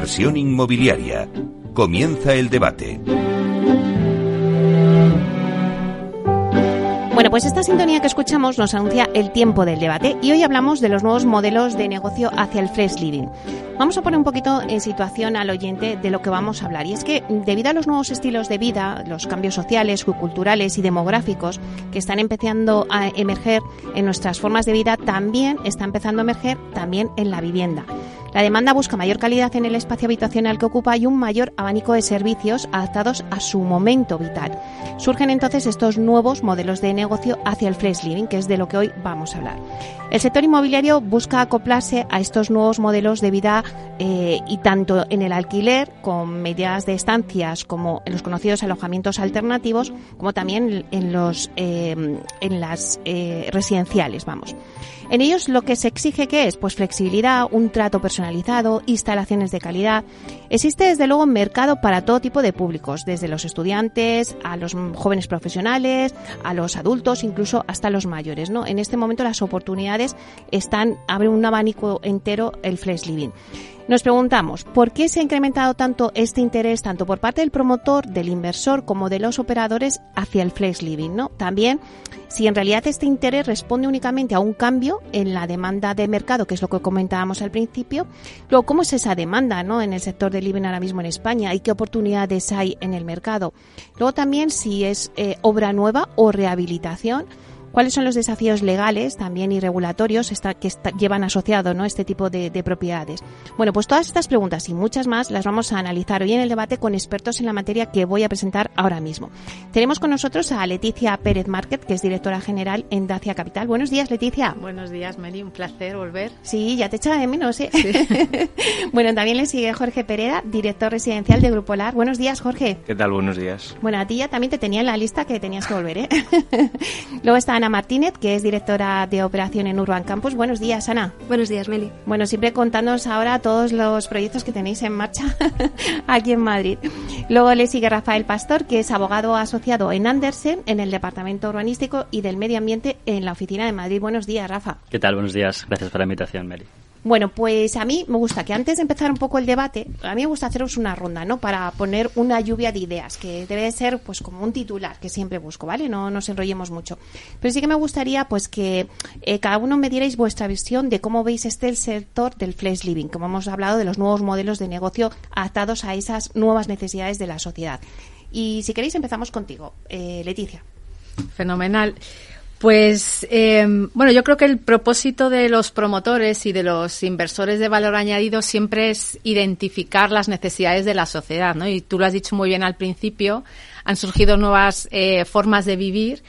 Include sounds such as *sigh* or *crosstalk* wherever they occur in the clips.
Inversión inmobiliaria. Comienza el debate. Bueno, pues esta sintonía que escuchamos nos anuncia el tiempo del debate y hoy hablamos de los nuevos modelos de negocio hacia el fresh living. Vamos a poner un poquito en situación al oyente de lo que vamos a hablar. Y es que debido a los nuevos estilos de vida, los cambios sociales, culturales y demográficos que están empezando a emerger en nuestras formas de vida, también está empezando a emerger también en la vivienda. La demanda busca mayor calidad en el espacio habitacional que ocupa y un mayor abanico de servicios adaptados a su momento vital. Surgen entonces estos nuevos modelos de negocio hacia el fresh living, que es de lo que hoy vamos a hablar. El sector inmobiliario busca acoplarse a estos nuevos modelos de vida eh, y tanto en el alquiler, con medidas de estancias como en los conocidos alojamientos alternativos, como también en los eh, en las eh, residenciales, vamos. En ellos lo que se exige que es pues flexibilidad, un trato personalizado, instalaciones de calidad. Existe desde luego un mercado para todo tipo de públicos, desde los estudiantes a los jóvenes profesionales, a los adultos, incluso hasta los mayores, ¿no? En este momento las oportunidades están abre un abanico entero el flex living. Nos preguntamos, ¿por qué se ha incrementado tanto este interés tanto por parte del promotor, del inversor, como de los operadores hacia el flex living? ¿no? También, si en realidad este interés responde únicamente a un cambio en la demanda de mercado, que es lo que comentábamos al principio, luego, ¿cómo es esa demanda ¿no? en el sector del living ahora mismo en España y qué oportunidades hay en el mercado? Luego también, si es eh, obra nueva o rehabilitación, ¿Cuáles son los desafíos legales también y regulatorios que llevan asociado ¿no? este tipo de, propiedades? Bueno, pues todas estas preguntas y muchas más las vamos a analizar hoy en el debate con expertos en la materia que voy a presentar ahora mismo. Tenemos con nosotros a Leticia Pérez Márquez, que es directora general en Dacia Capital. Buenos días, Leticia. Buenos días, Mary. Un placer volver. Sí, ya te echaba de menos. ¿eh? *laughs* bueno, también le sigue Jorge Pereda, director residencial de Grupo LAR. Buenos días, Jorge. ¿Qué tal? Buenos días. Bueno, a ti ya también te tenía en la lista que tenías que volver. ¿eh? *laughs* Luego está Ana Martínez, que es directora de operación en Urban Campus. Buenos días, Ana. Buenos días, Meli. Bueno, siempre contándonos ahora todos los proyectos que tenéis en marcha *laughs* aquí en Madrid. Luego le sigue Rafael Pastor, que es abogado asociado en Andersen, en el Departamento Urbanístico y del Medio Ambiente en la Oficina de Madrid. Buenos días, Rafa. ¿Qué tal? Buenos días. Gracias por la invitación, Meli. Bueno, pues a mí me gusta que antes de empezar un poco el debate, a mí me gusta haceros una ronda, ¿no? Para poner una lluvia de ideas, que debe ser pues como un titular que siempre busco, ¿vale? No nos enrollemos mucho. Pero sí que me gustaría pues que eh, cada uno me dierais vuestra visión de cómo veis este el sector del flex living, como hemos hablado de los nuevos modelos de negocio adaptados a esas nuevas necesidades de la sociedad. Y si queréis empezamos contigo, eh, Leticia. Fenomenal. Pues eh, bueno, yo creo que el propósito de los promotores y de los inversores de valor añadido siempre es identificar las necesidades de la sociedad, ¿no? Y tú lo has dicho muy bien al principio, han surgido nuevas eh, formas de vivir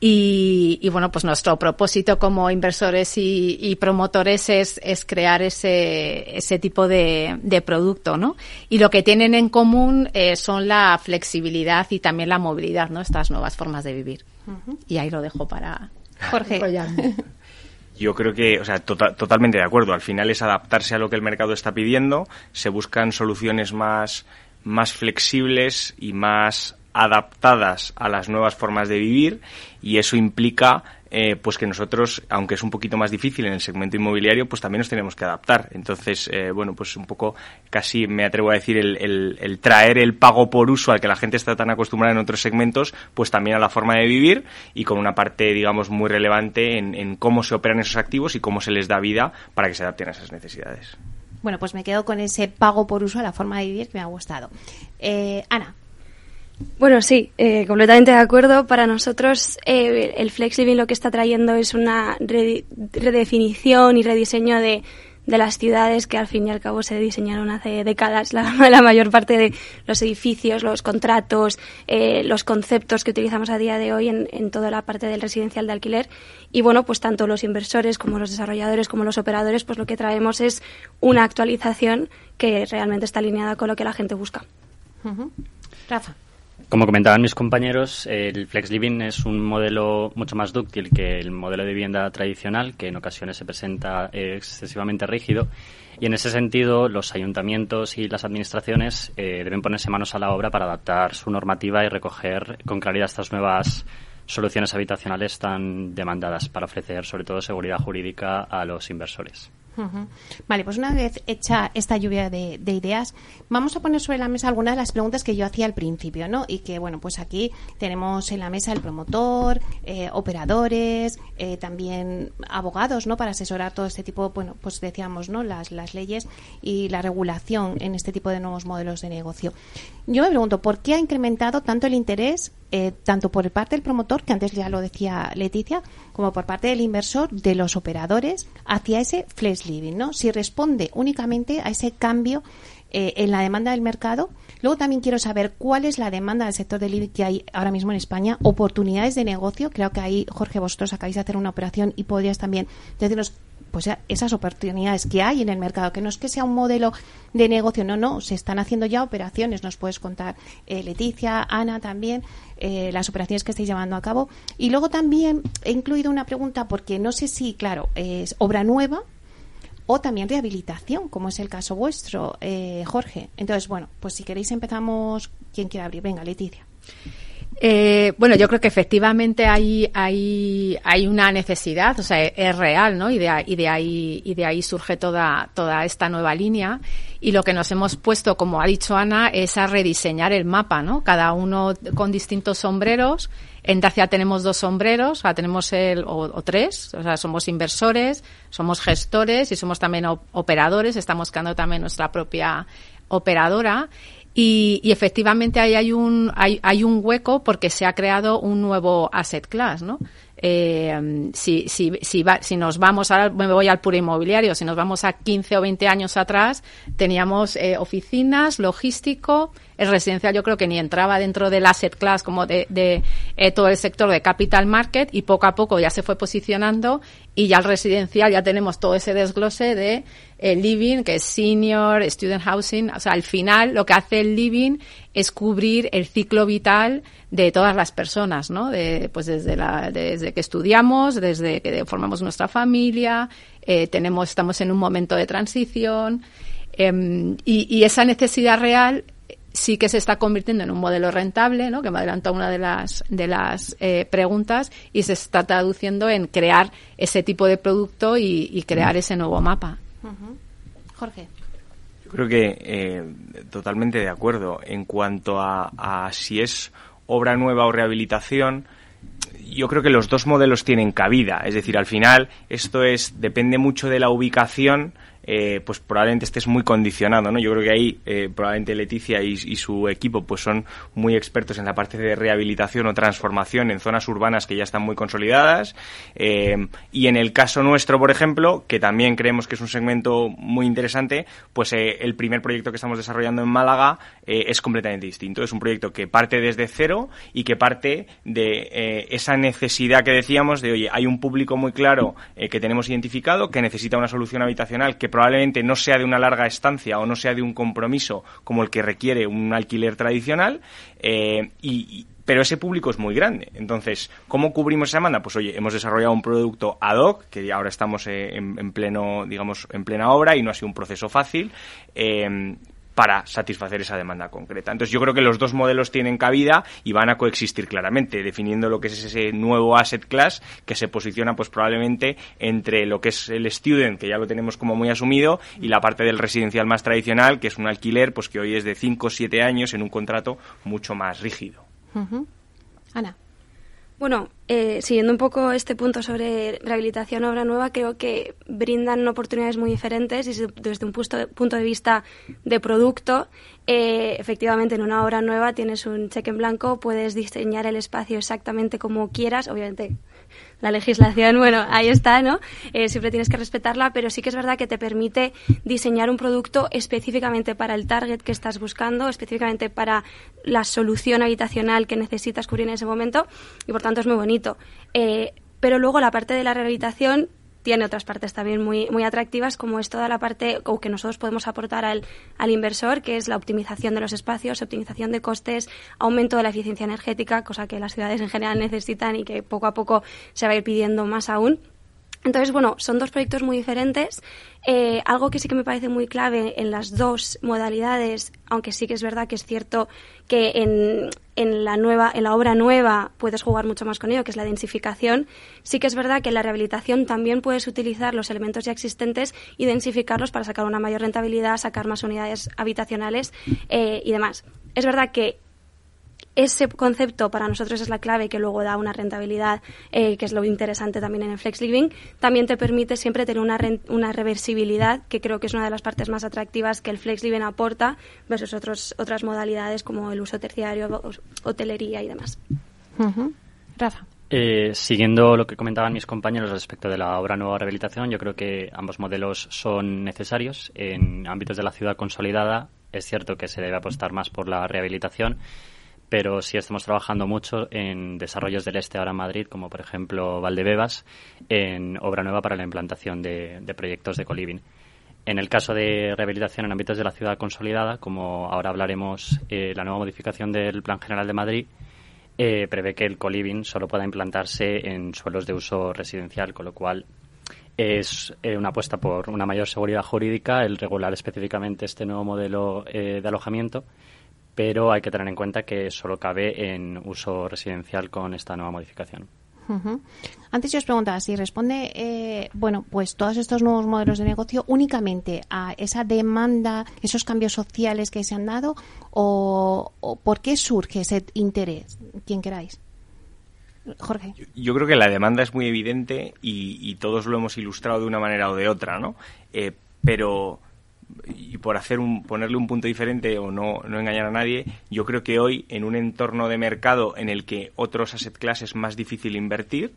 y, y, bueno, pues nuestro propósito como inversores y, y promotores es, es, crear ese, ese tipo de, de, producto, ¿no? Y lo que tienen en común eh, son la flexibilidad y también la movilidad, ¿no? Estas nuevas formas de vivir. Y ahí lo dejo para Jorge. *laughs* Yo creo que, o sea, tota-, totalmente de acuerdo. Al final es adaptarse a lo que el mercado está pidiendo. Se buscan soluciones más, más flexibles y más adaptadas a las nuevas formas de vivir y eso implica eh, pues que nosotros, aunque es un poquito más difícil en el segmento inmobiliario, pues también nos tenemos que adaptar. Entonces, eh, bueno, pues un poco casi me atrevo a decir el, traer el pago por uso al que la gente está tan acostumbrada en otros segmentos, pues también a la forma de vivir y con una parte, digamos, muy relevante en, en cómo se operan esos activos y cómo se les da vida para que se adapten a esas necesidades. Bueno, pues me quedo con ese pago por uso a la forma de vivir que me ha gustado. Eh, Ana. Bueno, sí, eh, completamente de acuerdo. Para nosotros eh, el Flex Living lo que está trayendo es una redefinición y rediseño de, de, las ciudades que al fin y al cabo se diseñaron hace décadas. *laughs* La, mayor parte de los edificios, los contratos, eh, los conceptos que utilizamos a día de hoy en, en toda la parte del residencial de alquiler. Y bueno, pues tanto los inversores como los desarrolladores como los operadores, pues lo que traemos es una actualización que realmente está alineada con lo que la gente busca. Rafa. Como comentaban mis compañeros, el Flex Living es un modelo mucho más dúctil que el modelo de vivienda tradicional, que en ocasiones se presenta excesivamente rígido. Y en ese sentido, los ayuntamientos y las administraciones eh, deben ponerse manos a la obra para adaptar su normativa y recoger con claridad estas nuevas soluciones habitacionales tan demandadas para ofrecer, sobre todo, seguridad jurídica a los inversores. Vale, pues una vez hecha esta lluvia de, ideas, vamos a poner sobre la mesa algunas de las preguntas que yo hacía al principio, ¿no? Y que, bueno, pues aquí tenemos en la mesa el promotor, eh, operadores, eh, también abogados, ¿no? Para asesorar todo este tipo, bueno, pues decíamos, ¿no? Las, las leyes y la regulación en este tipo de nuevos modelos de negocio. Yo me pregunto, ¿por qué ha incrementado tanto el interés, eh, tanto por parte del promotor, que antes ya lo decía Leticia, como por parte del inversor, de los operadores, hacia ese flex living, ¿no? Si responde únicamente a ese cambio eh, en la demanda del mercado. Luego también quiero saber cuál es la demanda del sector del living que hay ahora mismo en España, oportunidades de negocio. Creo que ahí, Jorge, vosotros acabáis de hacer una operación y podrías también decirnos pues esas oportunidades que hay en el mercado, que no es que sea un modelo de negocio, no, no, se están haciendo ya operaciones, nos puedes contar eh, Leticia, Ana también, eh, las operaciones que estáis llevando a cabo. Y luego también he incluido una pregunta porque no sé si, claro, es obra nueva o también rehabilitación, como es el caso vuestro, eh, Jorge. Entonces, bueno, pues si queréis empezamos, ¿quién quiere abrir? Venga, Leticia. Eh, bueno, yo creo que efectivamente hay, hay, hay una necesidad, o sea, es real, ¿no? Y de, ahí, y de ahí surge toda, toda esta nueva línea. Y lo que nos hemos puesto, como ha dicho Ana, es a rediseñar el mapa, ¿no? Cada uno con distintos sombreros. En Dacia tenemos dos sombreros, o sea, tenemos el, o, tres, o sea, somos inversores, somos gestores y somos también operadores, estamos creando también nuestra propia operadora y, y, efectivamente ahí hay un, hay, hay un hueco porque se ha creado un nuevo asset class, ¿no? Eh, si, si, si, va, si nos vamos, ahora me voy al puro inmobiliario, si nos vamos a 15 o 20 años atrás, teníamos eh, oficinas, logístico, el residencial yo creo que ni entraba dentro del asset class como de, de eh, todo el sector de capital market y poco a poco ya se fue posicionando y ya el residencial ya tenemos todo ese desglose de el living, que es senior, student housing, o sea, al final lo que hace el living es cubrir el ciclo vital de todas las personas, ¿no? De, pues desde, la, desde que estudiamos, desde que formamos nuestra familia, eh, tenemos, estamos en un momento de transición em, y, y, esa necesidad real sí que se está convirtiendo en un modelo rentable, ¿no? que me adelantó una de las, de las eh, preguntas, y se está traduciendo en crear ese tipo de producto y, crear ese nuevo mapa. Jorge. Yo creo que eh, totalmente de acuerdo. En cuanto a, a si es obra nueva o rehabilitación, yo creo que los dos modelos tienen cabida. Es decir, al final esto es depende mucho de la ubicación eh, pues probablemente estés muy condicionado, ¿no? Yo creo que ahí eh, probablemente Leticia y, su equipo pues son muy expertos en la parte de rehabilitación o transformación en zonas urbanas que ya están muy consolidadas eh, y en el caso nuestro, por ejemplo, que también creemos que es un segmento muy interesante, pues el primer proyecto que estamos desarrollando en Málaga es completamente distinto. Es un proyecto que parte desde cero y que parte de esa necesidad que decíamos de, oye, hay un público muy claro que tenemos identificado que necesita una solución habitacional que probablemente no sea de una larga estancia o no sea de un compromiso como el que requiere un alquiler tradicional, eh, y, pero ese público es muy grande. Entonces, ¿cómo cubrimos esa demanda? Pues oye, hemos desarrollado un producto ad hoc, que ahora estamos eh, en, pleno, digamos, en plena obra y no ha sido un proceso fácil. Eh, para satisfacer esa demanda concreta. Entonces yo creo que los dos modelos tienen cabida y van a coexistir claramente, definiendo lo que es ese nuevo asset class que se posiciona pues probablemente entre lo que es el student, que ya lo tenemos como muy asumido, y la parte del residencial más tradicional, que es un alquiler pues que hoy es de 5 o 7 años en un contrato mucho más rígido. Ana. Bueno, eh, siguiendo un poco este punto sobre rehabilitación obra nueva, creo que brindan oportunidades muy diferentes y desde un punto de vista de producto, eh, efectivamente en una obra nueva tienes un cheque en blanco, puedes diseñar el espacio exactamente como quieras, obviamente la legislación, bueno, ahí está, ¿no? Eh, siempre tienes que respetarla, pero sí que es verdad que te permite diseñar un producto específicamente para el target que estás buscando, específicamente para la solución habitacional que necesitas cubrir en ese momento, y por tanto es muy bonito. Eh, pero luego la parte de la rehabilitación tiene otras partes también muy, muy atractivas, como es toda la parte que nosotros podemos aportar al, al inversor, que es la optimización de los espacios, optimización de costes, aumento de la eficiencia energética, cosa que las ciudades en general *laughs* necesitan y que poco a poco se va a ir pidiendo más aún. Entonces, bueno, son dos proyectos muy diferentes. Eh, algo que sí que me parece muy clave en las dos modalidades, aunque sí que es verdad que es cierto que en, en, la nueva, en la obra nueva puedes jugar mucho más con ello, que es la densificación, sí que es verdad que en la rehabilitación también puedes utilizar los elementos ya existentes y densificarlos para sacar una mayor rentabilidad, sacar más unidades habitacionales eh, y demás. Es verdad que ese concepto para nosotros es la clave que luego da una rentabilidad, eh, que es lo interesante también en el Flex Living. También te permite siempre tener una, una reversibilidad, que creo que es una de las partes más atractivas que el Flex Living aporta versus otros, otras modalidades como el uso terciario, hotelería y demás. Rafa. Eh, siguiendo lo que comentaban mis compañeros respecto de la obra nueva rehabilitación, yo creo que ambos modelos son necesarios. En ámbitos de la ciudad consolidada es cierto que se debe apostar más por la rehabilitación pero sí estamos trabajando mucho en desarrollos del este ahora en Madrid, como por ejemplo Valdebebas, en obra nueva para la implantación de, proyectos de coliving. En el caso de rehabilitación en ámbitos de la ciudad consolidada, como ahora hablaremos, eh, la nueva modificación del Plan General de Madrid eh, prevé que el coliving solo pueda implantarse en suelos de uso residencial, con lo cual es eh, una apuesta por una mayor seguridad jurídica, el regular específicamente este nuevo modelo de alojamiento pero hay que tener en cuenta que solo cabe en uso residencial con esta nueva modificación. Antes yo os preguntaba si responde, eh, bueno, pues todos estos nuevos modelos de negocio únicamente a esa demanda, esos cambios sociales que se han dado, o, por qué surge ese interés, quien queráis. Jorge. Yo, creo que la demanda es muy evidente y, todos lo hemos ilustrado de una manera o de otra, ¿no? Eh, pero y por hacer un, ponerle un punto diferente o no, no engañar a nadie, yo creo que hoy, en un entorno de mercado en el que otros asset class es más difícil invertir,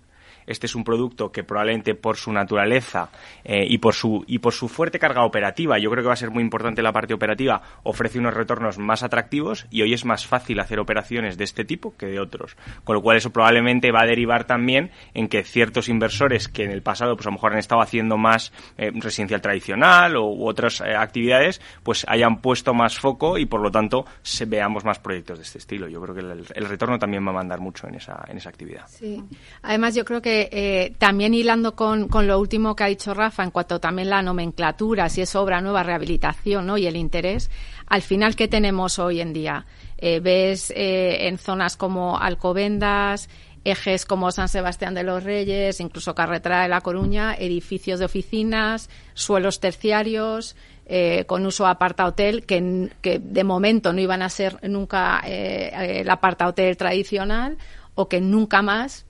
este es un producto que probablemente por su naturaleza eh, y, por su, y por su fuerte carga operativa, yo creo que va a ser muy importante la parte operativa, ofrece unos retornos más atractivos y hoy es más fácil hacer operaciones de este tipo que de otros. Con lo cual eso probablemente va a derivar también en que ciertos inversores que en el pasado pues a lo mejor han estado haciendo más eh, residencial tradicional o, u otras eh, actividades, pues hayan puesto más foco y por lo tanto se, veamos más proyectos de este estilo. Yo creo que el, el retorno también va a mandar mucho en esa, en esa actividad. Sí. Además yo creo que eh, también hilando con, lo último que ha dicho Rafa, en cuanto también la nomenclatura, si es obra nueva, rehabilitación ¿no? y el interés, al final, ¿qué tenemos hoy en día? Eh, ves eh, en zonas como Alcobendas, ejes como San Sebastián de los Reyes, incluso Carretera de La Coruña, edificios de oficinas, suelos terciarios, con uso aparta hotel, que, que, de momento no iban a ser nunca el aparta hotel tradicional o que nunca más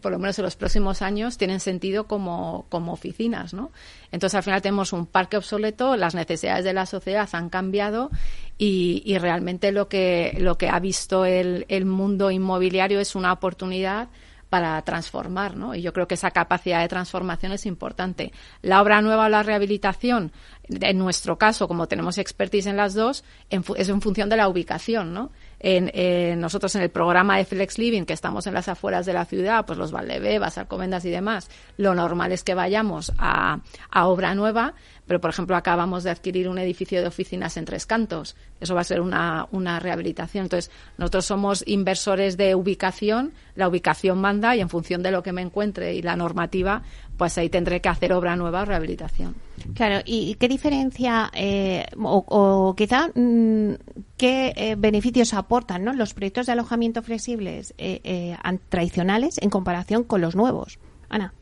por lo menos en los próximos años, tienen sentido como, como oficinas, ¿no? Entonces, al final tenemos un parque obsoleto, las necesidades de la sociedad han cambiado y, realmente lo que, lo que ha visto el, el mundo inmobiliario es una oportunidad para transformar, ¿no? Y yo creo que esa capacidad de transformación es importante. La obra nueva o la rehabilitación, en nuestro caso, como tenemos expertise en las dos, es en función de la ubicación, ¿no? En, nosotros en el programa de Flex Living, que estamos en las afueras de la ciudad, pues los Valdebebas, Alcomendas y demás, lo normal es que vayamos a, a obra nueva, pero por ejemplo acabamos de adquirir un edificio de oficinas en Tres Cantos. Eso va a ser una, una rehabilitación. Entonces, nosotros somos inversores de ubicación, la ubicación manda y en función de lo que me encuentre y la normativa, pues ahí tendré que hacer obra nueva o rehabilitación. Claro, ¿y qué diferencia eh, o, quizá mm, qué eh, beneficios aportan ¿no? los proyectos de alojamiento flexibles eh, tradicionales en comparación con los nuevos? Ana.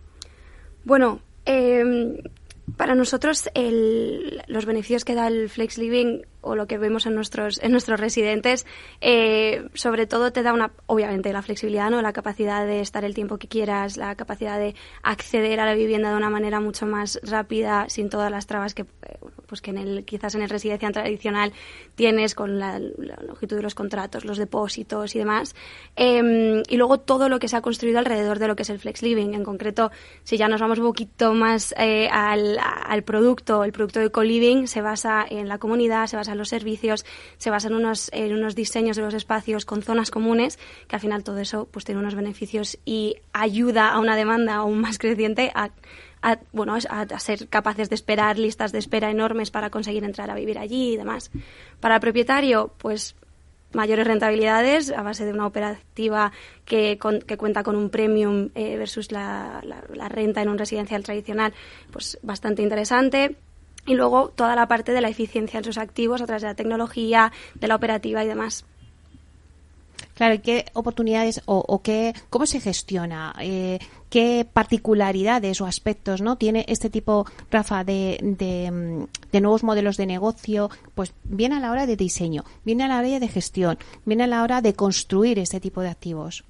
Bueno, em, para nosotros los beneficios que da el Flex Living o lo que vemos en nuestros, en nuestros residentes, eh, sobre todo te da una, obviamente, la flexibilidad, ¿no? La capacidad de estar el tiempo que quieras, la capacidad de acceder a la vivienda de una manera mucho más rápida, sin todas las trabas que, eh, pues que en el, quizás en el residencia tradicional tienes con la, longitud de los contratos, los depósitos y demás. Em, y luego todo lo que se ha construido alrededor de lo que es el flex living. En concreto, si ya nos vamos un poquito más eh, al, al producto, el producto de co-living se basa en la comunidad, se basa los servicios, se basa en unos, en unos diseños de los espacios con zonas comunes, que al final todo eso pues tiene unos beneficios y ayuda a una demanda aún más creciente a, bueno, a, ser capaces de esperar listas de espera enormes para conseguir entrar a vivir allí y demás. Para el propietario, pues mayores rentabilidades a base de una operativa que, que cuenta con un premium eh, versus la, la, renta en un residencial tradicional, pues bastante interesante. Y luego toda la parte de la eficiencia en sus activos a través de la tecnología, de la operativa y demás. Claro, ¿qué oportunidades o, qué, cómo se gestiona? Eh, ¿Qué particularidades o aspectos no tiene este tipo, Rafa, de, de, nuevos modelos de negocio? Pues viene a la hora de diseño, viene a la hora de gestión, viene a la hora de construir este tipo de activos.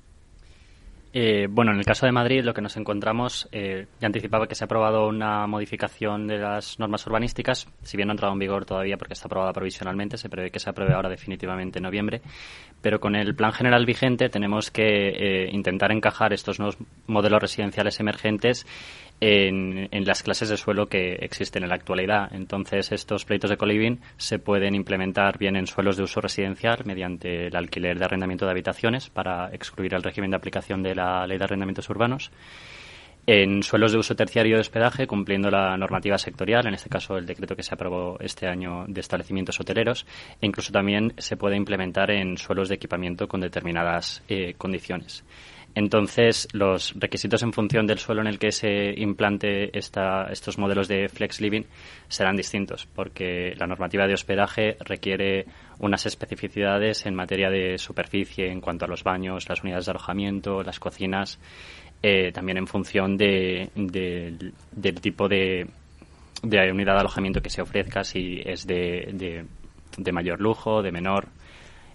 Eh, bueno, en el caso de Madrid lo que nos encontramos, eh, ya anticipaba que se ha aprobado una modificación de las normas urbanísticas, si bien no ha entrado en vigor todavía porque está aprobada provisionalmente, se prevé que se apruebe ahora definitivamente en noviembre, pero con el plan general vigente tenemos que eh, intentar encajar estos nuevos modelos residenciales emergentes en, las clases de suelo que existen en la actualidad. Entonces, estos proyectos de coliving se pueden implementar bien en suelos de uso residencial mediante el alquiler de arrendamiento de habitaciones para excluir el régimen de aplicación de la ley de arrendamientos urbanos. En suelos de uso terciario de hospedaje, cumpliendo la normativa sectorial, en este caso el decreto que se aprobó este año de establecimientos hoteleros, e incluso también se puede implementar en suelos de equipamiento con determinadas eh, condiciones. Entonces, los requisitos en función del suelo en el que se implante estos modelos de flex living serán distintos, porque la normativa de hospedaje requiere unas especificidades en materia de superficie en cuanto a los baños, las unidades de alojamiento, las cocinas, eh, también en función del tipo de, unidad de alojamiento que se ofrezca, si es de mayor lujo, de menor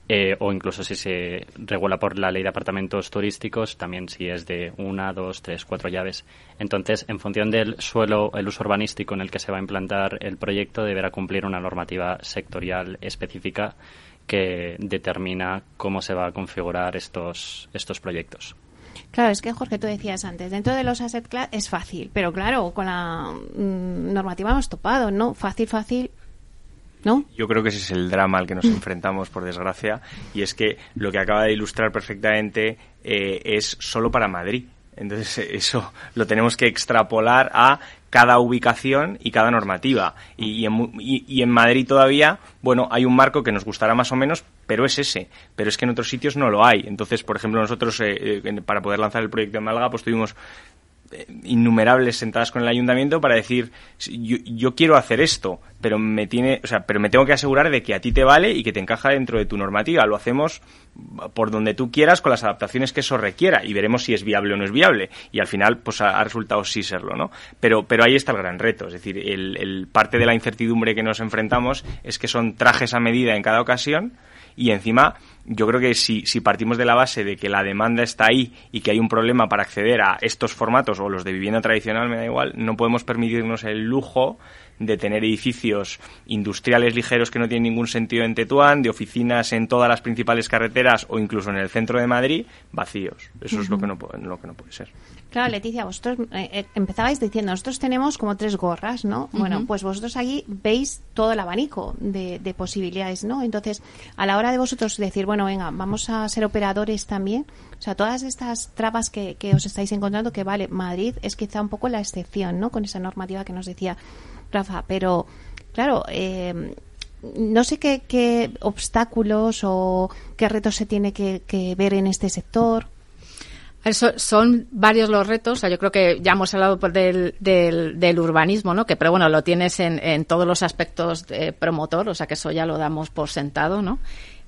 eh, o incluso si se regula por la ley de apartamentos turísticos, también si es de una, dos, tres, cuatro llaves. Entonces, en función del suelo, el uso urbanístico en el que se va a implantar el proyecto, deberá cumplir una normativa sectorial específica que determina cómo se va a configurar estos, estos proyectos. Claro, es que Jorge, tú decías antes, dentro de los asset class es fácil, pero claro, con la mm, normativa hemos topado, ¿no? Fácil, fácil, yo creo que ese es el drama al que nos enfrentamos, por desgracia, y es que lo que acaba de ilustrar perfectamente eh, es solo para Madrid. Entonces, eso lo tenemos que extrapolar a cada ubicación y cada normativa. Y, en, Madrid todavía, bueno, hay un marco que nos gustará más o menos, pero es ese. Pero es que en otros sitios no lo hay. Entonces, por ejemplo, nosotros, eh, eh, para poder lanzar el proyecto en Málaga, pues tuvimos eh, innumerables sentadas con el ayuntamiento para decir yo, quiero hacer esto pero me tiene o sea pero me tengo que asegurar de que a ti te vale y que te encaja dentro de tu normativa. Lo hacemos por donde tú quieras con las adaptaciones que eso requiera y veremos si es viable o no es viable. Y al final pues ha, resultado sí serlo no pero pero ahí está el gran reto. Es decir el, el parte de la incertidumbre que nos enfrentamos es que son trajes a medida en cada ocasión y encima yo creo que si, si partimos de la base de que la demanda está ahí y que hay un problema para acceder a estos formatos o los de vivienda tradicional, me da igual, no podemos permitirnos el lujo de tener edificios industriales ligeros que no tienen ningún sentido en Tetuán, de oficinas en todas las principales carreteras o incluso en el centro de Madrid, vacíos. Eso es lo que, no, lo que no puede ser. Claro, Leticia, vosotros eh, eh, empezabais diciendo, nosotros tenemos como tres gorras, ¿no? Bueno, pues vosotros aquí veis todo el abanico de, posibilidades, ¿no? Entonces, a la hora de vosotros decir, bueno, venga, vamos a ser operadores también, o sea, todas estas trabas que, que os estáis encontrando, que vale, Madrid es quizá un poco la excepción, ¿no? Con esa normativa que nos decía Rafa, pero claro, eh, no sé qué, obstáculos o qué retos se tiene que, ver en este sector. son varios los retos. O sea, yo creo que ya hemos hablado del, del, urbanismo, ¿no? Que, pero bueno, lo tienes en, en todos los aspectos de promotor, o sea, que eso ya lo damos por sentado, ¿no?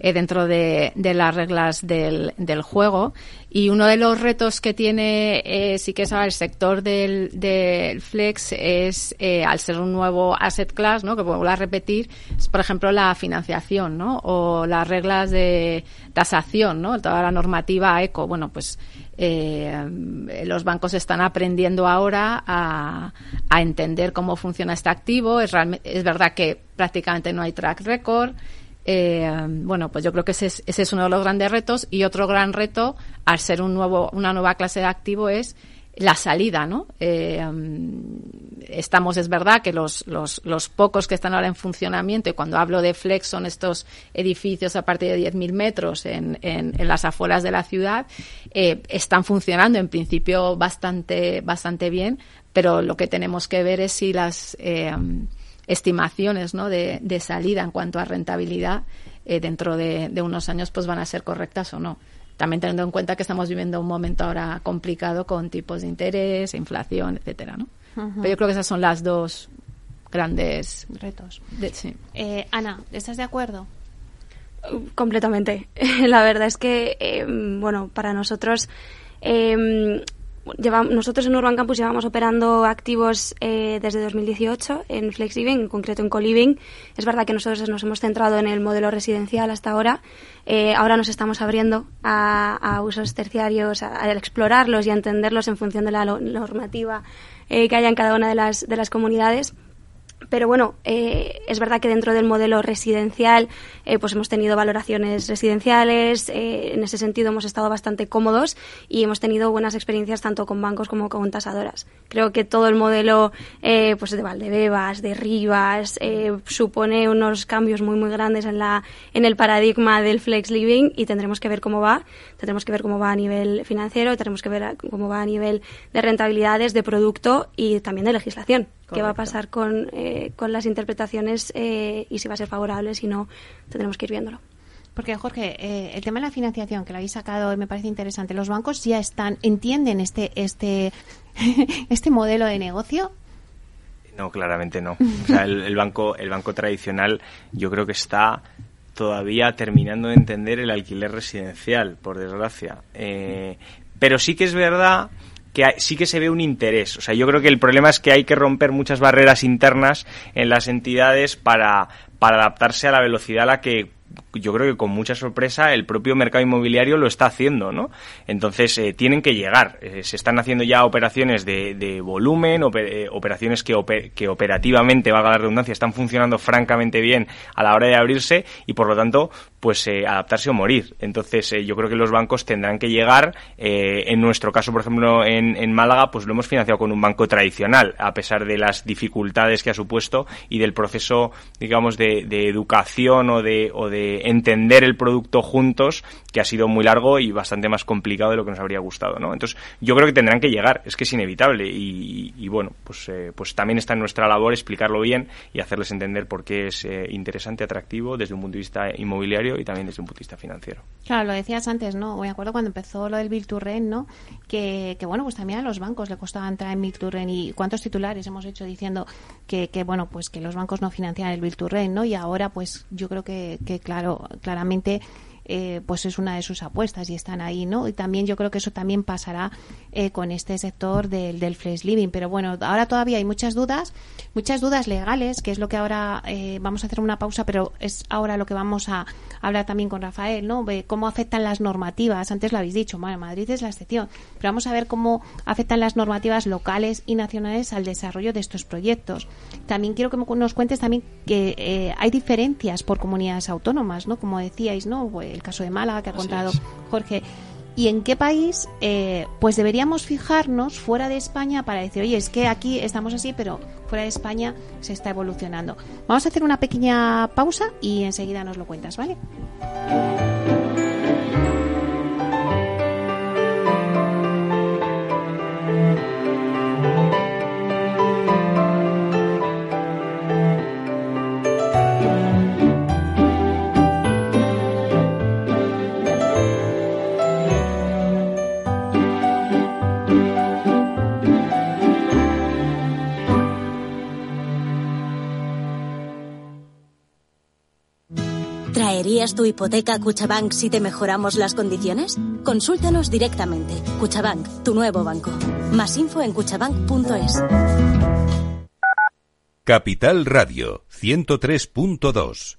Eh, dentro de, las reglas del, del, juego. Y uno de los retos que tiene, eh, sí que es el sector del, del flex, es eh, al ser un nuevo asset class, ¿no? que vuelvo a repetir, es por ejemplo la financiación, ¿no? o las reglas de tasación, ¿no? toda la normativa eco. Bueno, pues los bancos están aprendiendo ahora a, a entender cómo funciona este activo. Es, es verdad que prácticamente no hay track record. Eh, bueno, pues yo creo que ese es, uno de los grandes retos y otro gran reto, al ser un nuevo, una nueva clase de activo, es la salida, ¿no? Eh, estamos, es verdad que los, los, los, pocos que están ahora en funcionamiento, y cuando hablo de flex son estos edificios a partir de 10.000 metros en, en, las afueras de la ciudad, eh, están funcionando en principio bastante, bastante bien, pero lo que tenemos que ver es si las estimaciones ¿no? de, salida en cuanto a rentabilidad eh, dentro de, unos años pues van a ser correctas o no. También teniendo en cuenta que estamos viviendo un momento ahora complicado con tipos de interés, inflación, etcétera, ¿no? Pero yo creo que esas son las dos grandes retos. sí. Eh, Ana, ¿estás de acuerdo? Completamente. *laughs* La verdad es que, eh, bueno, para nosotros eh, nosotros en Urban Campus llevamos operando activos eh, desde 2018 en FlexLiving, en concreto en Coliving. Es verdad que nosotros nos hemos centrado en el modelo residencial hasta ahora. Eh, ahora nos estamos abriendo a, usos terciarios, a, explorarlos y a entenderlos en función de la normativa eh, que haya en cada una de las, de las comunidades. Pero bueno, eh, es verdad que dentro del modelo residencial eh, pues hemos tenido valoraciones residenciales, eh, en ese sentido hemos estado bastante cómodos y hemos tenido buenas experiencias tanto con bancos como con tasadoras. Creo que todo el modelo pues de Valdebebas, de Rivas, supone unos cambios muy muy grandes en, la, en el paradigma del flex living y tendremos que ver cómo va. Tendremos que ver cómo va a nivel financiero, tendremos que ver cómo va a nivel de rentabilidades, de producto y también de legislación qué va a pasar con, eh, con las interpretaciones eh, y si va a ser favorable, si no, tendremos que ir viéndolo. Porque, Jorge, eh, el tema de la financiación que lo habéis sacado me parece interesante. ¿Los bancos ya están, entienden este, este, *laughs* este modelo de negocio? No, claramente no. O sea, el, banco, el banco tradicional yo creo que está todavía terminando de entender el alquiler residencial, por desgracia. pero sí que es verdad sí que se ve un interés. O sea, yo creo que el problema es que hay que romper muchas barreras internas en las entidades para, para adaptarse a la velocidad a la que yo creo que con mucha sorpresa el propio mercado inmobiliario lo está haciendo, ¿no? Entonces eh, tienen que llegar. Eh, se están haciendo ya operaciones de, de volumen, eh, operaciones que, que operativamente, valga la redundancia, están funcionando francamente bien a la hora de abrirse y por lo tanto, pues adaptarse o morir. Entonces yo creo que los bancos tendrán que llegar. en nuestro caso, por ejemplo, en, en Málaga, pues lo hemos financiado con un banco tradicional, a pesar de las dificultades que ha supuesto y del proceso, digamos, de, de educación o de, o de entender el producto juntos, que ha sido muy largo y bastante más complicado de lo que nos habría gustado, ¿no? Entonces, yo creo que tendrán que llegar, es que es inevitable y, bueno, pues, eh, pues también está en nuestra labor explicarlo bien y hacerles entender por qué es eh, interesante, atractivo desde un punto de vista inmobiliario y también desde un punto de vista financiero. Claro, lo decías antes, ¿no? Me acuerdo cuando empezó lo del Bill ¿no? Que, que, bueno, pues también a los bancos le costaba entrar en Bill y cuántos titulares hemos hecho diciendo que, que bueno, pues que los bancos no financian el Bill ¿no? Y ahora, pues yo creo que claro, claramente eh, pues es una de sus apuestas y están ahí, ¿no? Y también yo creo que eso también pasará eh, con este sector del, del flex living. Pero bueno, ahora todavía hay muchas dudas, muchas dudas legales, que es lo que ahora eh, vamos a hacer una pausa, pero es ahora lo que vamos a hablar también con Rafael, ¿no? Cómo afectan las normativas. Antes lo habéis dicho, bueno, Madrid es la excepción, pero vamos a ver cómo afectan las normativas locales y nacionales al desarrollo de estos proyectos. También quiero que nos cuentes también que hay diferencias por comunidades autónomas, ¿no? Como decíais, ¿no? Pues, el caso de Málaga que ha contado Jorge. ¿Y en qué país? Eh, pues deberíamos fijarnos fuera de España para decir, oye, es que aquí estamos así, pero fuera de España se está evolucionando. Vamos a hacer una pequeña pausa y enseguida nos lo cuentas, ¿vale? ¿Traerías tu hipoteca Cuchabank si te mejoramos las condiciones? Consúltanos directamente. Cuchabank, tu nuevo banco. Más info en cuchabank.es. Capital Radio 103.2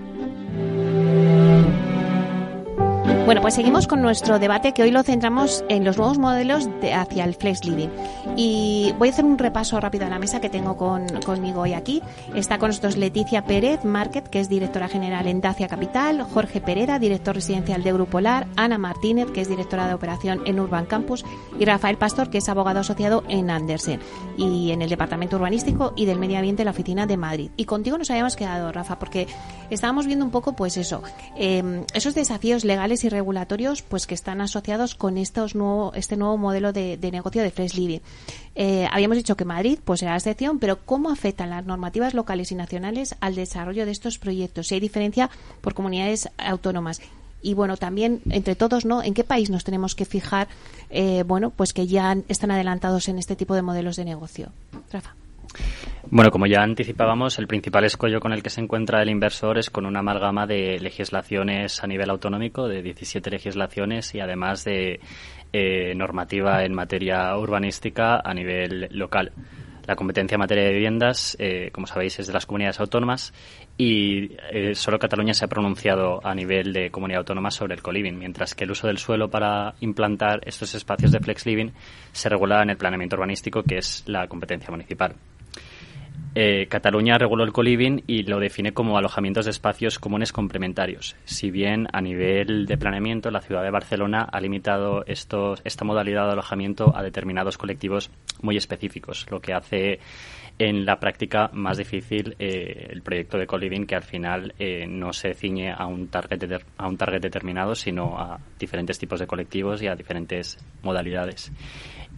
Bueno, pues seguimos con nuestro debate que hoy lo centramos en los nuevos modelos de, hacia el flex living. Y voy a hacer un repaso rápido a la mesa que tengo con, conmigo hoy aquí. Está con nosotros Leticia Pérez Market, que es directora general en Dacia Capital, Jorge Pereda, director residencial de Grupolar, Ana Martínez, que es directora de operación en Urban Campus, y Rafael Pastor, que es abogado asociado en Andersen y en el Departamento Urbanístico y del Medio Ambiente en la Oficina de Madrid. Y contigo nos habíamos quedado, Rafa, porque estábamos viendo un poco, pues eso, eh, esos desafíos legales y pues que están asociados con estos nuevo, este nuevo modelo de, de negocio de Fresh Living. Eh, habíamos dicho que Madrid pues será la excepción, pero ¿cómo afectan las normativas locales y nacionales al desarrollo de estos proyectos? Si hay diferencia por comunidades autónomas. Y bueno, también entre todos, ¿no? ¿En qué país nos tenemos que fijar, eh, bueno, pues que ya están adelantados en este tipo de modelos de negocio? Rafa. Bueno, como ya anticipábamos, el principal escollo con el que se encuentra el inversor es con una amalgama de legislaciones a nivel autonómico, de 17 legislaciones y además de eh, normativa en materia urbanística a nivel local. La competencia en materia de viviendas, eh, como sabéis, es de las comunidades autónomas y eh, solo Cataluña se ha pronunciado a nivel de comunidad autónoma sobre el coliving, mientras que el uso del suelo para implantar estos espacios de flex living se regula en el planeamiento urbanístico, que es la competencia municipal. Eh, Cataluña reguló el coliving y lo define como alojamientos de espacios comunes complementarios. Si bien a nivel de planeamiento la ciudad de Barcelona ha limitado esta modalidad de alojamiento a determinados colectivos muy específicos, lo que hace en la práctica más difícil eh, el proyecto de coliving que al final eh, no se ciñe a un target a un target determinado sino a diferentes tipos de colectivos y a diferentes modalidades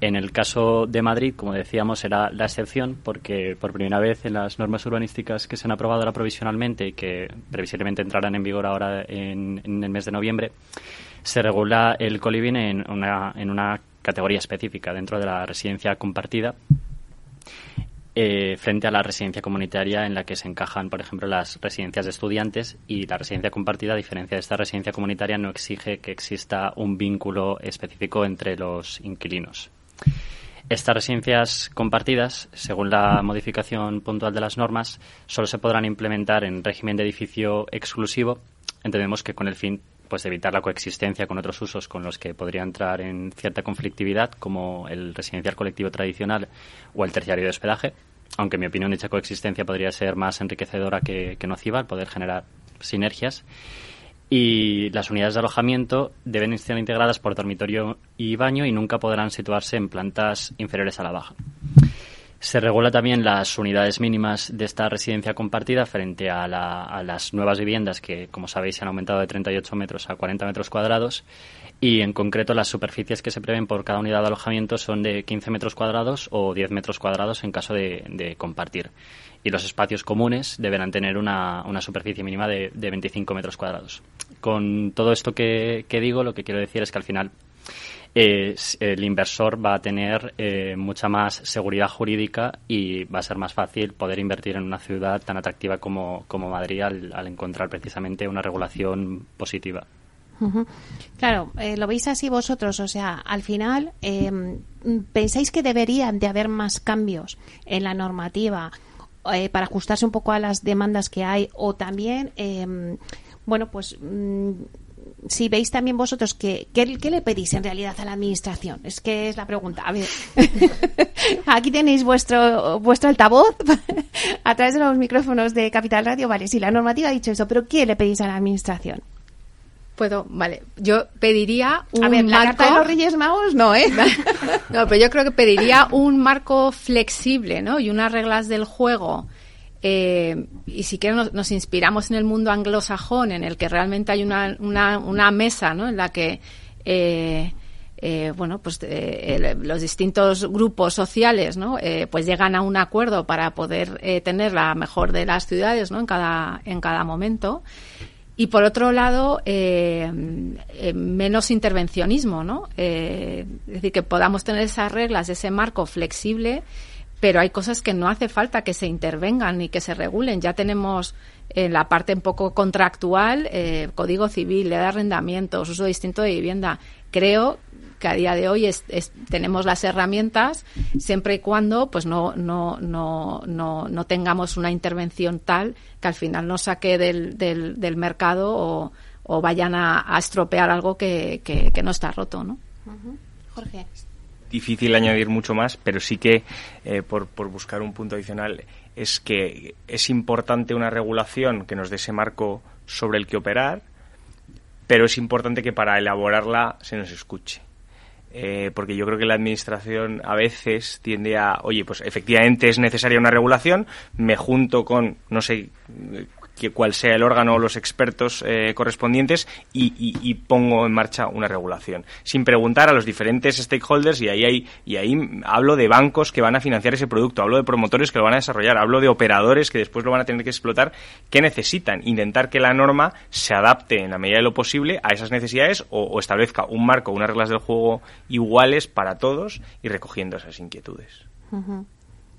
en el caso de Madrid, como decíamos, era la excepción porque por primera vez en las normas urbanísticas que se han aprobado ahora provisionalmente y que previsiblemente entrarán en vigor ahora en, el mes de noviembre, se regula el coliving en una, en una categoría específica dentro de la residencia compartida eh, frente a la residencia comunitaria en la que se encajan, por ejemplo, las residencias de estudiantes y la residencia compartida, a diferencia de esta residencia comunitaria, no exige que exista un vínculo específico entre los inquilinos. Estas residencias compartidas, según la modificación puntual de las normas, solo se podrán implementar en régimen de edificio exclusivo. Entendemos que con el fin pues, de evitar la coexistencia con otros usos con los que podría entrar en cierta conflictividad, como el residencial colectivo tradicional o el terciario de hospedaje, aunque en mi opinión dicha coexistencia podría ser más enriquecedora que, que nociva al poder generar sinergias y las unidades de alojamiento deben estar integradas por dormitorio y baño y nunca podrán situarse en plantas inferiores a la baja. Se regula también las unidades mínimas de esta residencia compartida frente a, las nuevas viviendas que, como sabéis, se han aumentado de 38 metros a 40 metros cuadrados y, en concreto, las superficies que se prevén por cada unidad de alojamiento son de 15 metros cuadrados o 10 metros cuadrados en caso de compartir y los espacios comunes deberán tener una, superficie mínima de, de, 25 metros cuadrados. Con todo esto que, digo, lo que quiero decir es que al final eh, el inversor va a tener eh, mucha más seguridad jurídica y va a ser más fácil poder invertir en una ciudad tan atractiva como, como Madrid al, encontrar precisamente una regulación positiva. Claro, eh, lo veis así vosotros, o sea, al final, eh, ¿pensáis que deberían de haber más cambios en la normativa eh, para ajustarse un poco a las demandas que hay o también, eh, bueno, pues mm, si veis también vosotros que, ¿qué, le pedís en realidad a la administración? Es que es la pregunta. A ver, *laughs* aquí tenéis vuestro, vuestro altavoz *laughs* a través de los micrófonos de Capital Radio. Vale, sí, la normativa ha dicho eso, pero ¿qué le pedís a la administración? Puedo, vale. Yo pediría un A ver, la marco... carta de los Reyes Magos no, ¿eh? *laughs* no, pero yo creo que pediría un marco flexible, ¿no? Y unas reglas del juego. Eh, y si quieren nos, inspiramos en el mundo anglosajón, en el que realmente hay una, una, una mesa, ¿no? En la que eh, eh, bueno, pues eh, los distintos grupos sociales, ¿no? Eh, pues llegan a un acuerdo para poder eh, tener la mejor de las ciudades, ¿no? En cada en cada momento. Y por otro lado, menos intervencionismo, ¿no? Es decir, que podamos tener esas reglas, ese marco flexible, pero hay cosas que no hace falta que se intervengan ni que se regulen. Ya tenemos en la parte un poco contractual, eh, código civil, ley de arrendamientos, uso distinto de vivienda. Creo que a día de hoy tenemos las herramientas siempre y cuando pues no, no, no, no, no tengamos una intervención tal que al final nos saque del, del, mercado o, vayan a, estropear algo que, que, que no está roto. ¿no? Jorge difícil añadir mucho más, pero sí que, eh, por, por, buscar un punto adicional, es que es importante una regulación que nos dé ese marco sobre el que operar, pero es importante que para elaborarla se nos escuche. Eh, porque yo creo que la administración a veces tiende a, oye, pues efectivamente es necesaria una regulación, me junto con, no sé, que cual sea el órgano o los expertos eh, correspondientes y, y, pongo en marcha una regulación sin preguntar a los diferentes stakeholders y ahí hay, y ahí hablo de bancos que van a financiar ese producto hablo de promotores que lo van a desarrollar hablo de operadores que después lo van a tener que explotar que necesitan intentar que la norma se adapte en la medida de lo posible a esas necesidades o, establezca un marco unas reglas del juego iguales para todos y recogiendo esas inquietudes.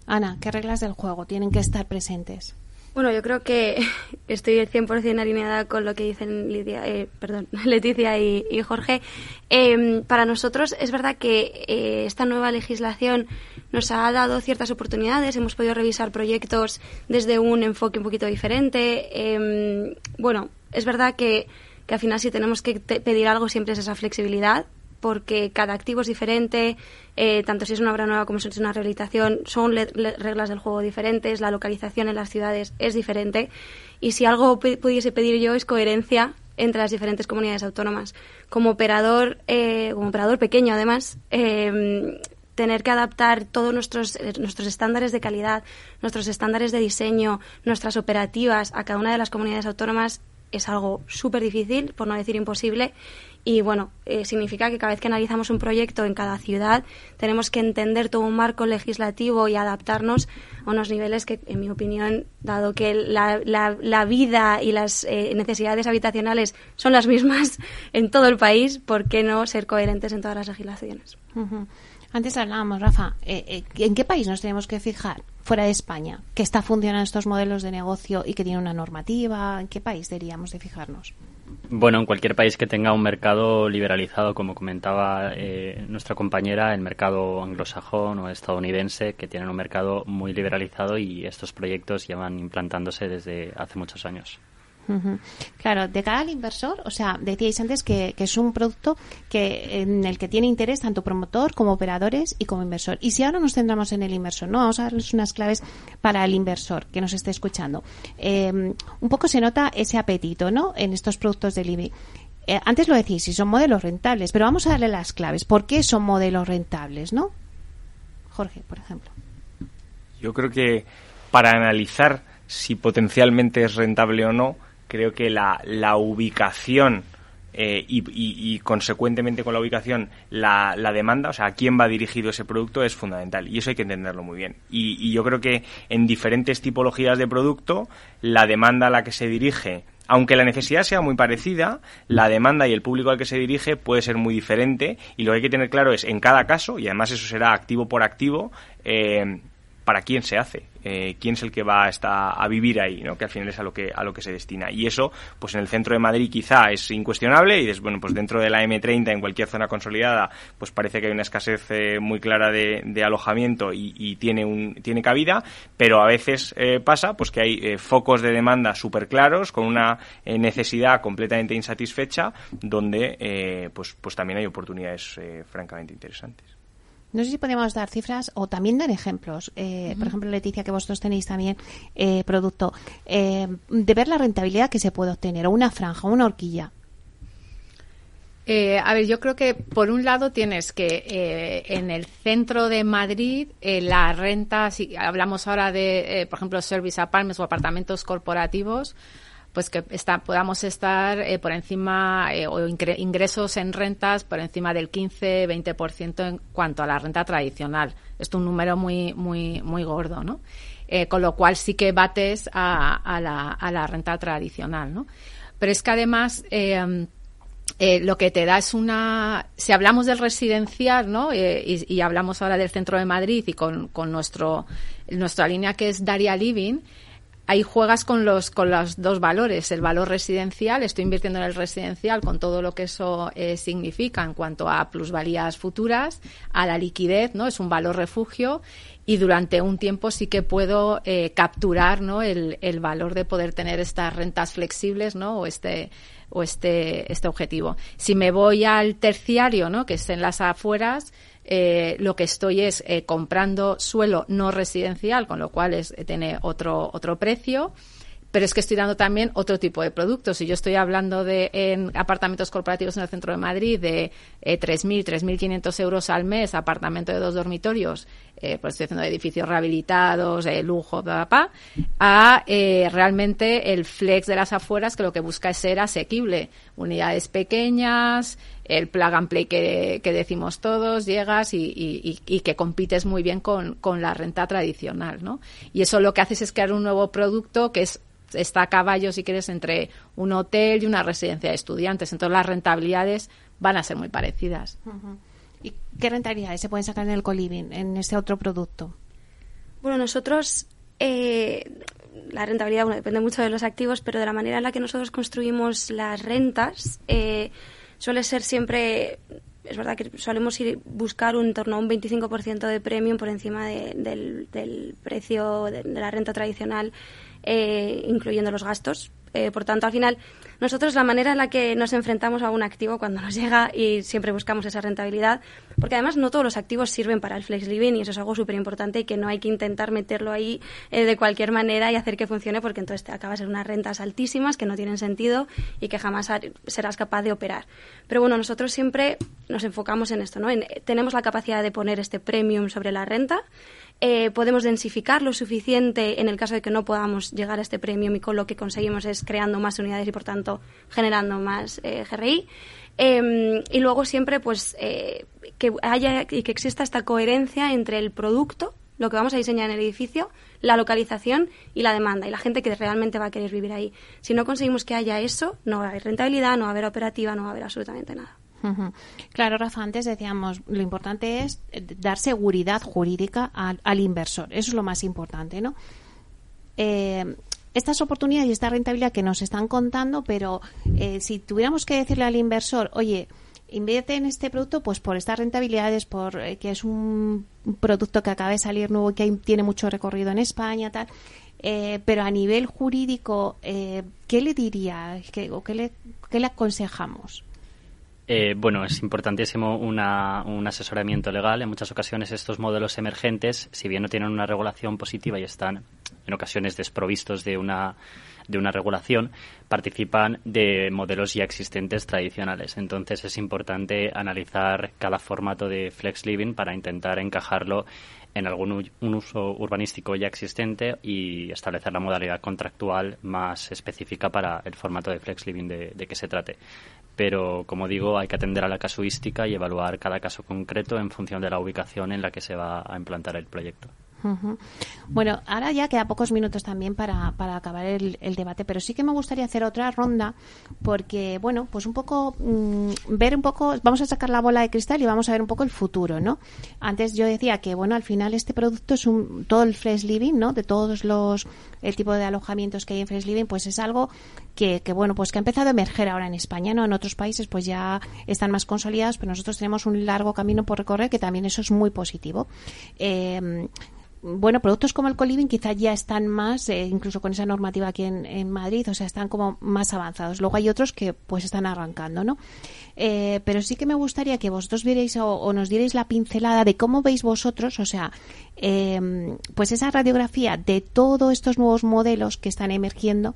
Ana, ¿qué reglas del juego tienen que estar presentes? Bueno, yo creo que *laughs* estoy 100% alineada con lo que dicen Lidia, eh, perdón, *laughs* Leticia y, Jorge. Eh, para nosotros es verdad que eh, esta nueva legislación nos ha dado ciertas oportunidades, hemos podido revisar proyectos desde un enfoque un poquito diferente. bueno, es verdad que, que al final si tenemos que pedir algo siempre es esa flexibilidad, porque cada activo es diferente, eh, tanto si es una obra nueva como si es una rehabilitación, son reglas del juego diferentes, la localización en las ciudades es diferente y si algo pudiese pedir yo es coherencia entre las diferentes comunidades autónomas. Como operador, eh, como operador pequeño además, eh, tener que adaptar todos nuestros, nuestros estándares de calidad, nuestros estándares de diseño, nuestras operativas a cada una de las comunidades autónomas es algo súper difícil, por no decir imposible, y bueno, eh, significa que cada vez que analizamos un proyecto en cada ciudad tenemos que entender todo un marco legislativo y adaptarnos a unos niveles que, en mi opinión, dado que la, la, vida y las eh, necesidades habitacionales son las mismas *laughs* en todo el país, ¿por qué no ser coherentes en todas las legislaciones? Antes hablábamos, Rafa, eh, eh, ¿en qué país nos tenemos que fijar fuera de España que está funcionando estos modelos de negocio y que tiene una normativa? ¿En qué país deberíamos de fijarnos? Bueno, en cualquier país que tenga un mercado liberalizado, como comentaba eh, nuestra compañera, el mercado anglosajón o estadounidense, que tienen un mercado muy liberalizado y estos proyectos llevan implantándose desde hace muchos años. Claro, de cara al inversor, o sea, decíais antes que, que, es un producto que en el que tiene interés tanto promotor como operadores y como inversor. Y si ahora nos centramos en el inversor, no vamos a darles unas claves para el inversor que nos esté escuchando. Eh, un poco se nota ese apetito, ¿no? En estos productos del IBI. Eh, antes lo decís, si son modelos rentables, pero vamos a darle las claves. ¿Por qué son modelos rentables, no? Jorge, por ejemplo. Yo creo que para analizar si potencialmente es rentable o no, creo que la, la ubicación eh, y, consecuentemente con la ubicación la, la, demanda, o sea, a quién va dirigido ese producto es fundamental y eso hay que entenderlo muy bien. Y, y, yo creo que en diferentes tipologías de producto, la demanda a la que se dirige, aunque la necesidad sea muy parecida, la demanda y el público al que se dirige puede ser muy diferente y lo que hay que tener claro es en cada caso, y además eso será activo por activo, eh, para quién se hace, eh, quién es el que va a, estar, a vivir ahí, ¿no? que al final es a lo que, a lo que se destina. Y eso, pues en el centro de Madrid quizá es incuestionable y, bueno, pues dentro de la M30, en cualquier zona consolidada, pues parece que hay una escasez eh, muy clara de, de alojamiento y, y, tiene, un, tiene cabida, pero a veces eh, pasa pues que hay eh, focos de demanda súper claros, con una eh, necesidad completamente insatisfecha, donde eh, pues, pues también hay oportunidades francamente interesantes. No sé si podemos dar cifras o también dar ejemplos. Eh, uh -huh. Por ejemplo, Leticia, que vosotros tenéis también eh, producto, eh, de ver la rentabilidad que se puede obtener, o una franja, o una horquilla. Eh, a ver, yo creo que por un lado tienes que eh, en el centro de Madrid eh, la renta, si hablamos ahora de, por ejemplo, service apartments o apartamentos corporativos, pues que está, podamos estar por encima o ingresos en rentas por encima del 15-20% en cuanto a la renta tradicional. Esto es un número muy, muy, muy gordo, ¿no? con lo cual sí que bates a, la, a la renta tradicional, ¿no? Pero es que además eh, lo que te da es una. Si hablamos del residencial, ¿no? Eh, y, hablamos ahora del centro de Madrid y con, con nuestro, nuestra línea que es Daria Living, ahí juegas con los, con los dos valores. El valor residencial, estoy invirtiendo en el residencial con todo lo que eso eh, significa en cuanto a plusvalías futuras, a la liquidez, ¿no? Es un valor refugio y durante un tiempo sí que puedo capturar ¿no? el, el, valor de poder tener estas rentas flexibles ¿no? o este o este, este objetivo. Si me voy al terciario, ¿no? que es en las afueras, eh, lo que estoy es eh, comprando suelo no residencial, con lo cual es, tiene otro, otro precio pero es que estoy dando también otro tipo de productos. Si yo estoy hablando de en apartamentos corporativos en el centro de Madrid de eh, 3.000, 3.500 euros al mes, apartamento de dos dormitorios, eh, pues estoy haciendo edificios rehabilitados, de lujo, papá, a eh, realmente el flex de las afueras que lo que busca es ser asequible. Unidades pequeñas, el plug and play que, decimos todos, llegas y, y, que compites muy bien con, con la renta tradicional, ¿no? Y eso lo que haces es crear un nuevo producto que es está a caballo, si quieres, entre un hotel y una residencia de estudiantes. Entonces las rentabilidades van a ser muy parecidas. ¿Y qué rentabilidades se pueden sacar en el coliving, en este otro producto? Bueno, nosotros eh, la rentabilidad bueno, depende mucho de los activos, pero de la manera en la que nosotros construimos las rentas eh, suele ser siempre es verdad que solemos ir buscar un torno a un 25% de premium por encima del, del, precio de, la renta tradicional eh, incluyendo los gastos. Eh, por tanto, al final, nosotros la manera en la que nos enfrentamos a un activo cuando nos llega y siempre buscamos esa rentabilidad, porque además no todos los activos sirven para el flex living y eso es algo súper importante y que no hay que intentar meterlo ahí eh, de cualquier manera y hacer que funcione porque entonces te acabas en unas rentas altísimas que no tienen sentido y que jamás serás capaz de operar. Pero bueno, nosotros siempre nos enfocamos en esto, ¿no? tenemos la capacidad de poner este premium sobre la renta eh, podemos densificar lo suficiente en el caso de que no podamos llegar a este premio con lo que conseguimos es creando más unidades y por tanto generando más eh, GRI. Em, y luego siempre pues eh, que haya y que exista esta coherencia entre el producto, lo que vamos a diseñar en el edificio, la localización y la demanda y la gente que realmente va a querer vivir ahí. Si no conseguimos que haya eso, no va a haber rentabilidad, no va a haber operativa, no va a haber absolutamente nada. Claro, Rafa, antes decíamos, lo importante es eh, dar seguridad jurídica al, inversor. Eso es lo más importante, ¿no? Eh, estas oportunidades y esta rentabilidad que nos están contando, pero eh, si tuviéramos que decirle al inversor, oye, invierte en este producto pues por estas rentabilidades, por que es un producto que acaba de salir nuevo y que tiene mucho recorrido en España, tal. pero a nivel jurídico, ¿qué le diría ¿Qué, o qué le, qué le aconsejamos? Eh, bueno, es importantísimo un asesoramiento legal. En muchas ocasiones estos modelos emergentes, si bien no tienen una regulación positiva y están en ocasiones desprovistos de una, de una regulación, participan de modelos ya existentes tradicionales. Entonces es importante analizar cada formato de flex living para intentar encajarlo en algún un uso urbanístico ya existente y establecer la modalidad contractual más específica para el formato de flex living de, de que se trate pero como digo, hay que atender a la casuística y evaluar cada caso concreto en función de la ubicación en la que se va a implantar el proyecto. Bueno, ahora ya queda pocos minutos también para, para acabar el, debate, pero sí que me gustaría hacer otra ronda porque, bueno, pues un poco mm, ver un poco, vamos a sacar la bola de cristal y vamos a ver un poco el futuro, ¿no? Antes yo decía que, bueno, al final este producto es un, todo el fresh living, ¿no? De todos los, el tipo de alojamientos que hay en fresh living, pues es algo que, que, bueno, pues que ha empezado a emerger ahora en España, ¿no? En otros países pues ya están más consolidados, pero nosotros tenemos un largo camino por recorrer que también eso es muy positivo. Eh, bueno, productos como el coliving quizás ya están más, eh, incluso con esa normativa aquí en, Madrid, o sea, están como más avanzados. Luego hay otros que pues están arrancando, ¿no? Eh, pero sí que me gustaría que vosotros vierais o, nos dierais la pincelada de cómo veis vosotros, o sea, em, pues esa radiografía de todos estos nuevos modelos que están emergiendo,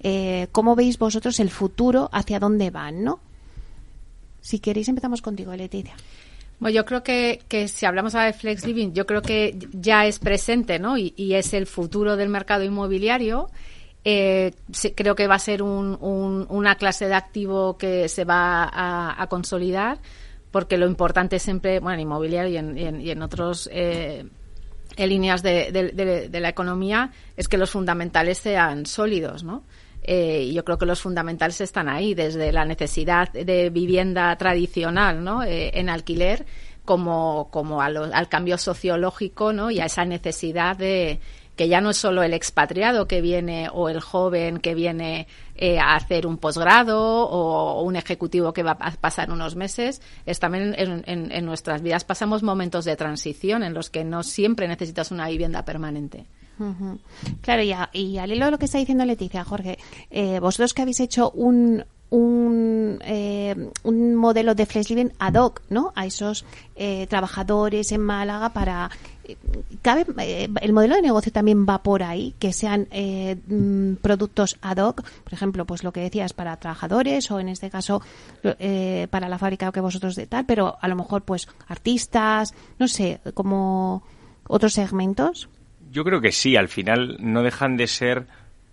eh, cómo veis vosotros el futuro, hacia dónde van, ¿no? Si queréis empezamos contigo, Leticia. Bueno, yo creo que, que si hablamos ahora de Flex Living, yo creo que ya es presente, ¿no? Y es el futuro del mercado inmobiliario. Eh, creo que va a ser un, un, una clase de activo que se va a, a, consolidar, porque lo importante siempre, bueno, en inmobiliario y en, y en, y en otros eh, en líneas de, de, de, la economía, es que los fundamentales sean sólidos, ¿no? Eh, yo creo que los fundamentales están ahí, desde la necesidad de vivienda tradicional, ¿no? Eh, en alquiler, como, como lo, al cambio sociológico, ¿no? Y a esa necesidad de, que ya no es solo el expatriado que viene o el joven que viene eh, a hacer un posgrado o un ejecutivo que va a pasar unos meses, es también en, en, en, nuestras vidas pasamos momentos de transición en los que no siempre necesitas una vivienda permanente. Claro, y, a, y al hilo de lo que está diciendo Leticia, Jorge, eh, vosotros que habéis hecho un, un, eh, un modelo de flex living ad hoc, ¿no? A esos eh, trabajadores en Málaga para cabe eh, el modelo de negocio también va por ahí que sean eh, mm, productos ad hoc por ejemplo pues lo que decías para trabajadores o en este caso eh, para la fábrica que vosotros de tal pero a lo mejor pues artistas no sé como otros segmentos yo creo que sí al final no dejan de ser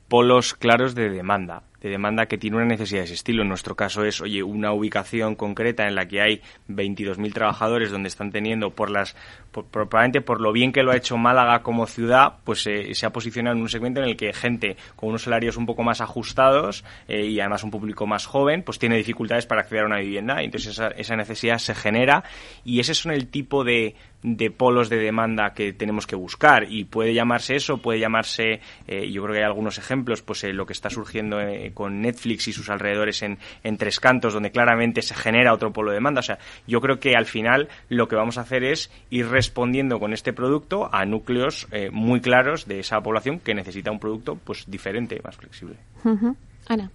polos claros de demanda de demanda que tiene una necesidad de ese estilo. En nuestro caso es, oye, una ubicación concreta en la que hay 22.000 trabajadores donde están teniendo por las, por, probablemente por lo bien que lo ha hecho Málaga como ciudad, pues eh, se ha posicionado en un segmento en el que gente con unos salarios un poco más ajustados eh, y además un público más joven, pues tiene dificultades para acceder a una vivienda. Entonces esa, esa necesidad se genera y ese son el tipo de, de polos de demanda que tenemos que buscar y puede llamarse eso, puede llamarse, eh, yo creo que hay algunos ejemplos, pues eh, lo que está surgiendo eh, con Netflix y sus alrededores en, en, Tres Cantos, donde claramente se genera otro polo de demanda. O sea, yo creo que al final lo que vamos a hacer es ir respondiendo con este producto a núcleos eh, muy claros de esa población que necesita un producto pues diferente, más flexible. Uh -huh. Ana.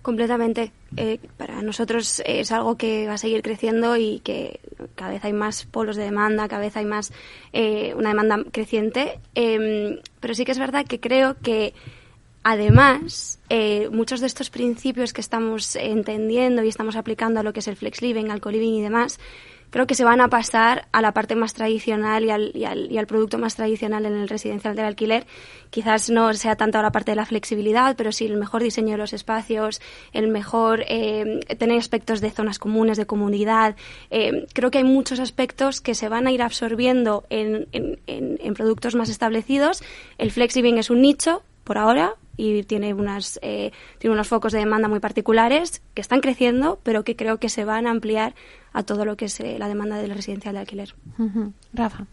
Completamente. Eh, para nosotros es algo que va a seguir creciendo y que cada vez hay más polos de demanda, cada vez hay más eh, una demanda creciente. Eh, pero sí que es verdad que creo que además eh, muchos de estos principios que estamos entendiendo y estamos aplicando a lo que es el flex living, al co-living y demás, creo que se van a pasar a la parte más tradicional y al, y al, y al producto más tradicional en el residencial del alquiler. Quizás no sea tanto la parte de la flexibilidad, pero sí el mejor diseño de los espacios, el mejor eh, tener aspectos de zonas comunes, de comunidad. Eh, creo que hay muchos aspectos que se van a ir absorbiendo en, en, en, en productos más establecidos. El flexiving es un nicho, por ahora, y tiene unas eh, tiene unos focos de demanda muy particulares que están creciendo pero que creo que se van a ampliar a todo lo que es eh, la demanda del residencial de alquiler uh -huh. Rafa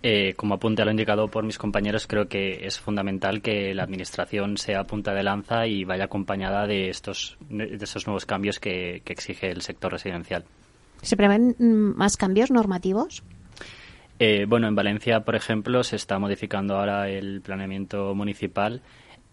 eh, como apunte a lo indicado por mis compañeros, creo que es fundamental que la administración sea punta de lanza y vaya acompañada de estos, de estos nuevos cambios que, que exige el sector residencial. ¿Se prevén más cambios normativos? Eh, bueno, en Valencia, por ejemplo, se está modificando ahora el planeamiento municipal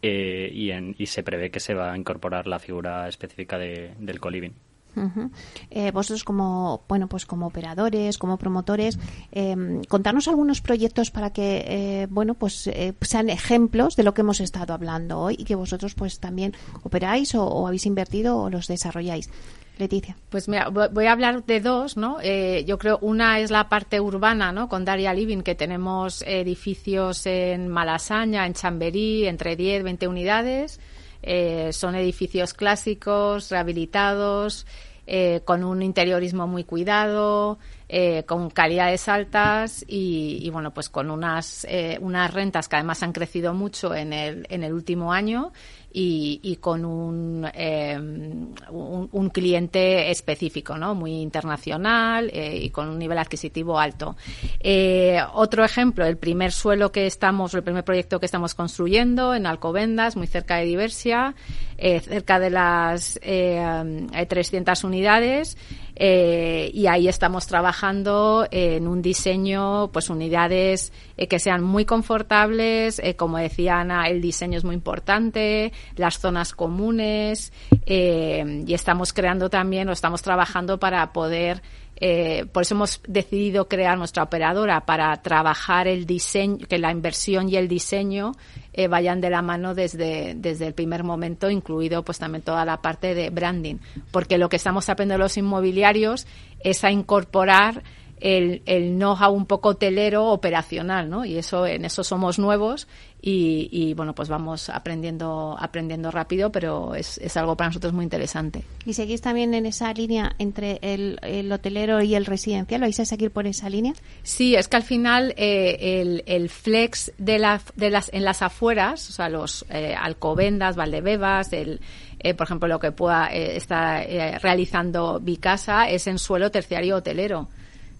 eh, y, en, y, se prevé que se va a incorporar la figura específica de, del coliving. Uh eh, vosotros como bueno pues como operadores como promotores eh, contarnos algunos proyectos para que eh, bueno pues eh, sean ejemplos de lo que hemos estado hablando hoy y que vosotros pues también operáis o habéis invertido o los desarrolláis Leticia. Pues mira, voy a hablar de dos, ¿no? Eh, yo creo una es la parte urbana, ¿no? Con Daria Living, que tenemos edificios en Malasaña, en Chamberí, entre 10, 20 unidades. Eh, son edificios clásicos, rehabilitados, eh, con un interiorismo muy cuidado, eh, con calidades altas y, y, bueno, pues con unas, eh, unas rentas que además han crecido mucho en el, en el último año y, y con un, eh, un, un, cliente específico, ¿no? Muy internacional eh, y con un nivel adquisitivo alto. Eh, otro ejemplo, el primer suelo que estamos, el primer proyecto que estamos construyendo en Alcobendas, muy cerca de Diversia, eh, cerca de las eh, 300 unidades. Eh, y ahí estamos trabajando en un diseño, pues unidades eh, que sean muy confortables, eh, como decía Ana, el diseño es muy importante, las zonas comunes, eh, y estamos creando también, o estamos trabajando para poder Eh, por eso hemos decidido crear nuestra operadora para trabajar el diseño, que la inversión y el diseño eh, vayan de la mano desde, desde el primer momento, incluido pues también toda la parte de branding. Porque lo que estamos aprendiendo los inmobiliarios es a incorporar el, el know-how un poco hotelero operacional, ¿no? Y eso, en eso somos nuevos y, bueno, pues vamos aprendiendo, aprendiendo rápido, pero es, es, algo para nosotros muy interesante. ¿Y seguís también en esa línea entre el, el hotelero y el residencial? ¿Lo vais a seguir por esa línea? Sí, es que al final eh, el, el, flex de, la, de las, en las afueras, o sea, los eh, Alcobendas, Valdebebas, el, eh, por ejemplo, lo que pueda eh, estar eh, realizando Vicasa es en suelo terciario hotelero.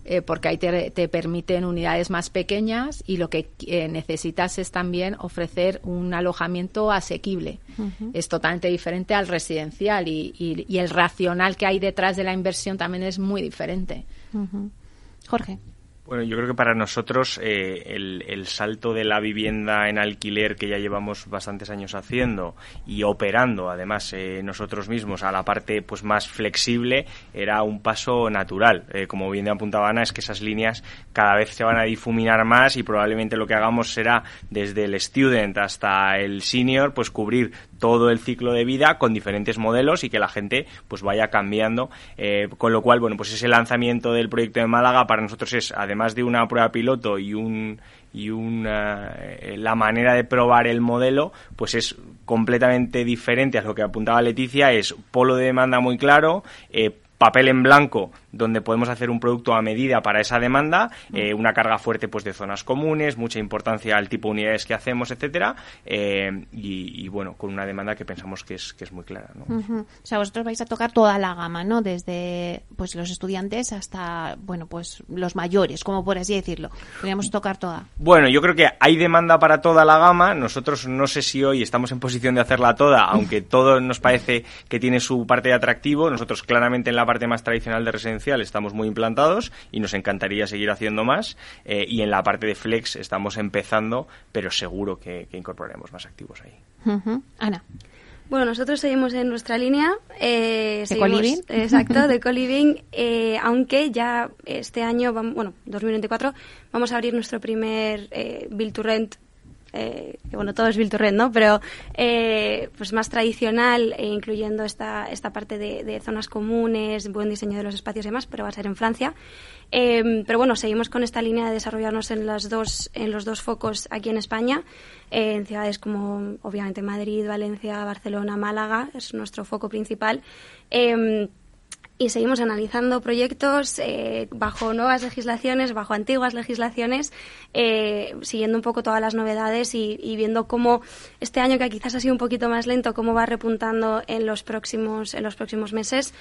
Eh, porque ahí te, te, permiten unidades más pequeñas y lo que eh, necesitas es también ofrecer un alojamiento asequible. Uh -huh. Es totalmente diferente al residencial y, y, y, el racional que hay detrás de la inversión también es muy diferente. Uh -huh. Jorge. Bueno, yo creo que para nosotros eh, el, el, salto de la vivienda en alquiler que ya llevamos bastantes años haciendo y operando, además eh, nosotros mismos a la parte pues más flexible era un paso natural. Eh, como bien apuntaba Ana, es que esas líneas cada vez se van a difuminar más y probablemente lo que hagamos será desde el student hasta el senior, pues cubrir todo el ciclo de vida con diferentes modelos y que la gente pues vaya cambiando. Eh, con lo cual, bueno, pues ese lanzamiento del proyecto de Málaga para nosotros es, además de una prueba piloto y un y una, eh, la manera de probar el modelo pues es completamente diferente a lo que apuntaba Leticia, es polo de demanda muy claro, eh, papel en blanco donde podemos hacer un producto a medida para esa demanda, eh, una carga fuerte pues de zonas comunes, mucha importancia al tipo de unidades que hacemos, etcétera, eh, y, y, bueno, con una demanda que pensamos que es que es muy clara. ¿no? Uh -huh. O sea, vosotros vais a tocar toda la gama, ¿no? Desde pues los estudiantes hasta bueno pues los mayores, como por así decirlo. Podríamos tocar toda. Bueno, yo creo que hay demanda para toda la gama. Nosotros no sé si hoy estamos en posición de hacerla toda, aunque todo nos parece que tiene su parte de atractivo. Nosotros claramente en la parte más tradicional de residencia estamos muy implantados y nos encantaría seguir haciendo más. Eh, y en la parte de Flex estamos empezando, pero seguro que, que incorporaremos más activos ahí. Uh -huh. Ana. Bueno, nosotros seguimos en nuestra línea. Eh, ¿De coliving? *laughs* Exacto, de coliving, eh, aunque ya este año, bueno, 2024, vamos a abrir nuestro primer eh, Build to Rent eh, que bueno, todo es Rent, ¿no? Pero eh, pues más tradicional, e incluyendo esta, esta parte de, de, zonas comunes, buen diseño de los espacios y demás, pero va a ser en Francia. Eh, pero bueno, seguimos con esta línea de desarrollarnos en, las dos, en los dos focos aquí en España, en ciudades como obviamente Madrid, Valencia, Barcelona, Málaga, es nuestro foco principal. Y seguimos analizando proyectos eh, bajo nuevas legislaciones, bajo antiguas legislaciones, eh, siguiendo un poco todas las novedades y, y, viendo cómo este año que quizás ha sido un poquito más lento, cómo va repuntando en los próximos en los próximos meses.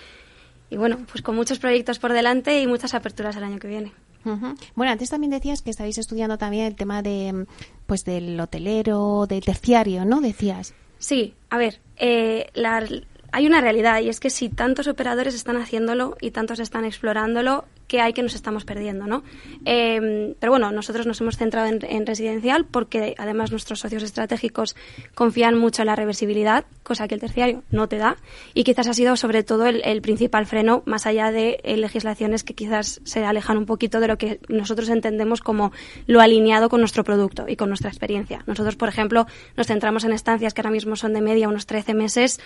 Y bueno, pues con muchos proyectos por delante y muchas aperturas el año que viene. Uh -huh. Bueno, antes también decías que estáis estudiando también el tema de pues del hotelero, del terciario, ¿no? Decías. Sí, a ver, eh, la hay una realidad y es que si tantos operadores están haciéndolo y tantos están explorándolo, ¿qué hay que nos estamos perdiendo? ¿no? Eh, pero bueno, nosotros nos hemos centrado en, en, residencial porque además nuestros socios estratégicos confían mucho en la reversibilidad, cosa que el terciario no te da y quizás ha sido sobre todo el, el principal freno más allá de eh, legislaciones que quizás se alejan un poquito de lo que nosotros entendemos como lo alineado con nuestro producto y con nuestra experiencia. Nosotros, por ejemplo, nos centramos en estancias que ahora mismo son de media unos 13 meses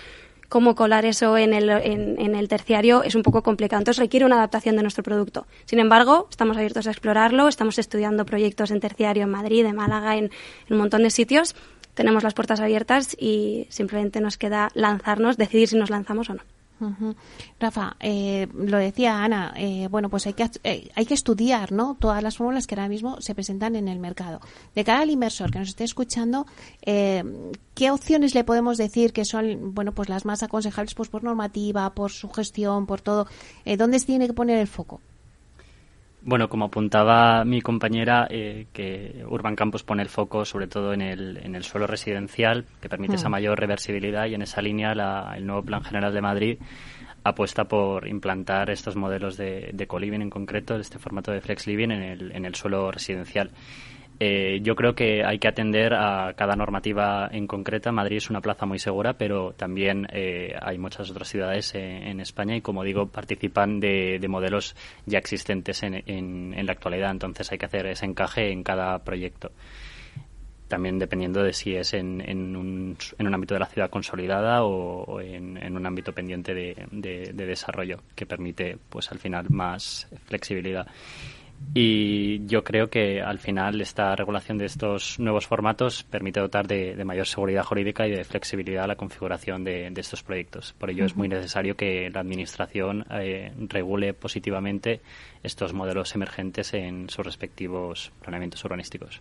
cómo colar eso en el, en, el terciario es un poco complicado. Entonces requiere una adaptación de nuestro producto. Sin embargo, estamos abiertos a explorarlo, estamos estudiando proyectos en terciario en Madrid, en Málaga, en, en un montón de sitios. Tenemos las puertas abiertas y simplemente nos queda lanzarnos, decidir si nos lanzamos o no. Rafa, eh, lo decía Ana, eh, bueno, pues hay que, eh, hay que estudiar ¿no? todas las fórmulas que ahora mismo se presentan en el mercado. De cara al inversor que nos esté escuchando, eh, ¿qué opciones le podemos decir que son bueno, pues las más aconsejables pues por normativa, por su gestión, por todo? Eh, ¿Dónde tiene que poner el foco? Bueno, como apuntaba mi compañera, eh, que Urban Campus pone el foco sobre todo en el, en el suelo residencial, que permite mm. esa mayor reversibilidad y en esa línea la, el nuevo Plan General de Madrid apuesta por implantar estos modelos de, de co-living en concreto, este formato de flex living en el, en el suelo residencial. Eh, yo creo que hay que atender a cada normativa en concreta. Madrid es una plaza muy segura, pero también eh, hay muchas otras ciudades en, España y, como digo, participan de, modelos ya existentes en, en, la actualidad. Entonces hay que hacer ese encaje en cada proyecto. También dependiendo de si es en, un, en un ámbito de la ciudad consolidada o, en, un ámbito pendiente de, de desarrollo que permite, pues al final, más flexibilidad. Y yo creo que al final esta regulación de estos nuevos formatos permite dotar de, mayor seguridad jurídica y de flexibilidad a la configuración de, estos proyectos. Por ello es muy necesario que la Administración eh, regule positivamente estos modelos emergentes en sus respectivos planeamientos urbanísticos.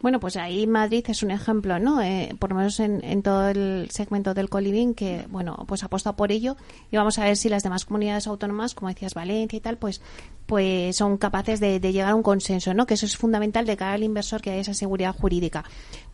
Bueno, pues ahí Madrid es un ejemplo, ¿no? Eh, por lo menos en, todo el segmento del coliving que, bueno, pues apuesta por ello y vamos a ver si las demás comunidades autónomas, como decías Valencia y tal, pues pues son capaces de, llegar a un consenso, ¿no? Que eso es fundamental de cara al inversor que haya esa seguridad jurídica.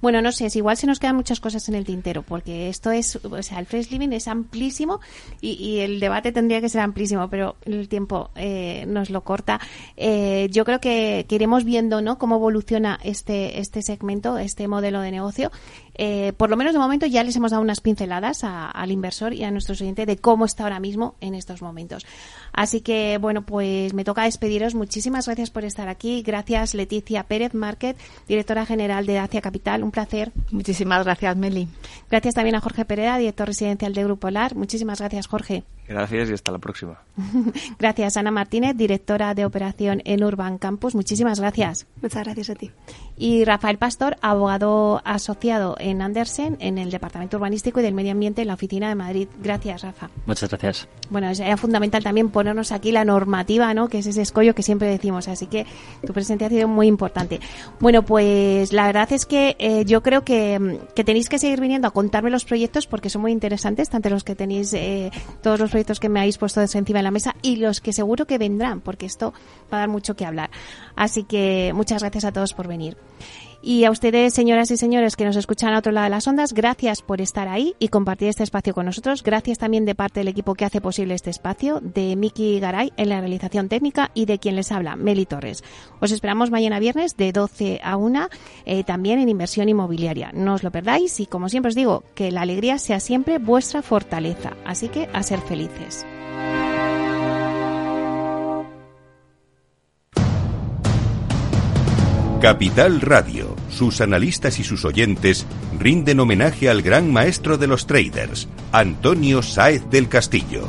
Bueno, no sé, es igual se nos quedan muchas cosas en el tintero, porque esto es, o sea, el fresh living es amplísimo y, el debate tendría que ser amplísimo, pero el tiempo eh, nos lo corta. Eh, yo creo que, que, iremos viendo, ¿no? Cómo evoluciona este este segmento, este modelo de negocio eh, por lo menos de momento ya les hemos dado unas pinceladas al inversor y a nuestro oyente de cómo está ahora mismo en estos momentos. Así que, bueno, pues me toca despediros. Muchísimas gracias por estar aquí. Gracias, Leticia Pérez Market, directora general de Acia Capital. Un placer. Muchísimas gracias, Meli. Gracias también a Jorge Pereira, director residencial de Grupo Polar. Muchísimas gracias, Jorge. Gracias y hasta la próxima. *laughs* gracias, Ana Martínez, directora de operación en Urban Campus. Muchísimas gracias. Muchas gracias a ti. Y Rafael Pastor, abogado asociado en Andersen, en el Departamento Urbanístico y del Medio Ambiente en la Oficina de Madrid. Gracias, Rafa. Muchas gracias. Bueno, es fundamental también ponernos aquí la normativa, ¿no? Que es ese escollo que siempre decimos. Así que tu presencia ha sido muy importante. Bueno, pues la verdad es que eh, yo creo que, tenéis que seguir viniendo a contarme los proyectos porque son muy interesantes, tanto los que tenéis, eh, todos los proyectos que me habéis puesto encima de la mesa y los que seguro que vendrán, porque esto va a dar mucho que hablar. Así que muchas gracias a todos por venir. Y a ustedes, señoras y señores que nos escuchan a otro lado de las ondas, gracias por estar ahí y compartir este espacio con nosotros. Gracias también de parte del equipo que hace posible este espacio, de Miki Garay en la realización técnica y de quien les habla, Meli Torres. Os esperamos mañana viernes de 12 a 1, eh, también en inversión inmobiliaria. No os lo perdáis y, como siempre os digo, que la alegría sea siempre vuestra fortaleza. Así que a ser felices. Capital Radio, sus analistas y sus oyentes rinden homenaje al gran maestro de los traders, Antonio Sáez del Castillo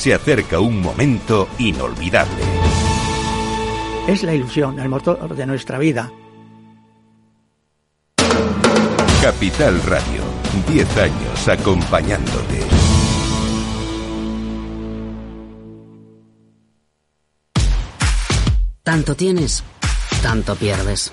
se acerca un momento inolvidable. Es la ilusión, el motor de nuestra vida. Capital Radio, 10 años acompañándote. Tanto tienes, tanto pierdes.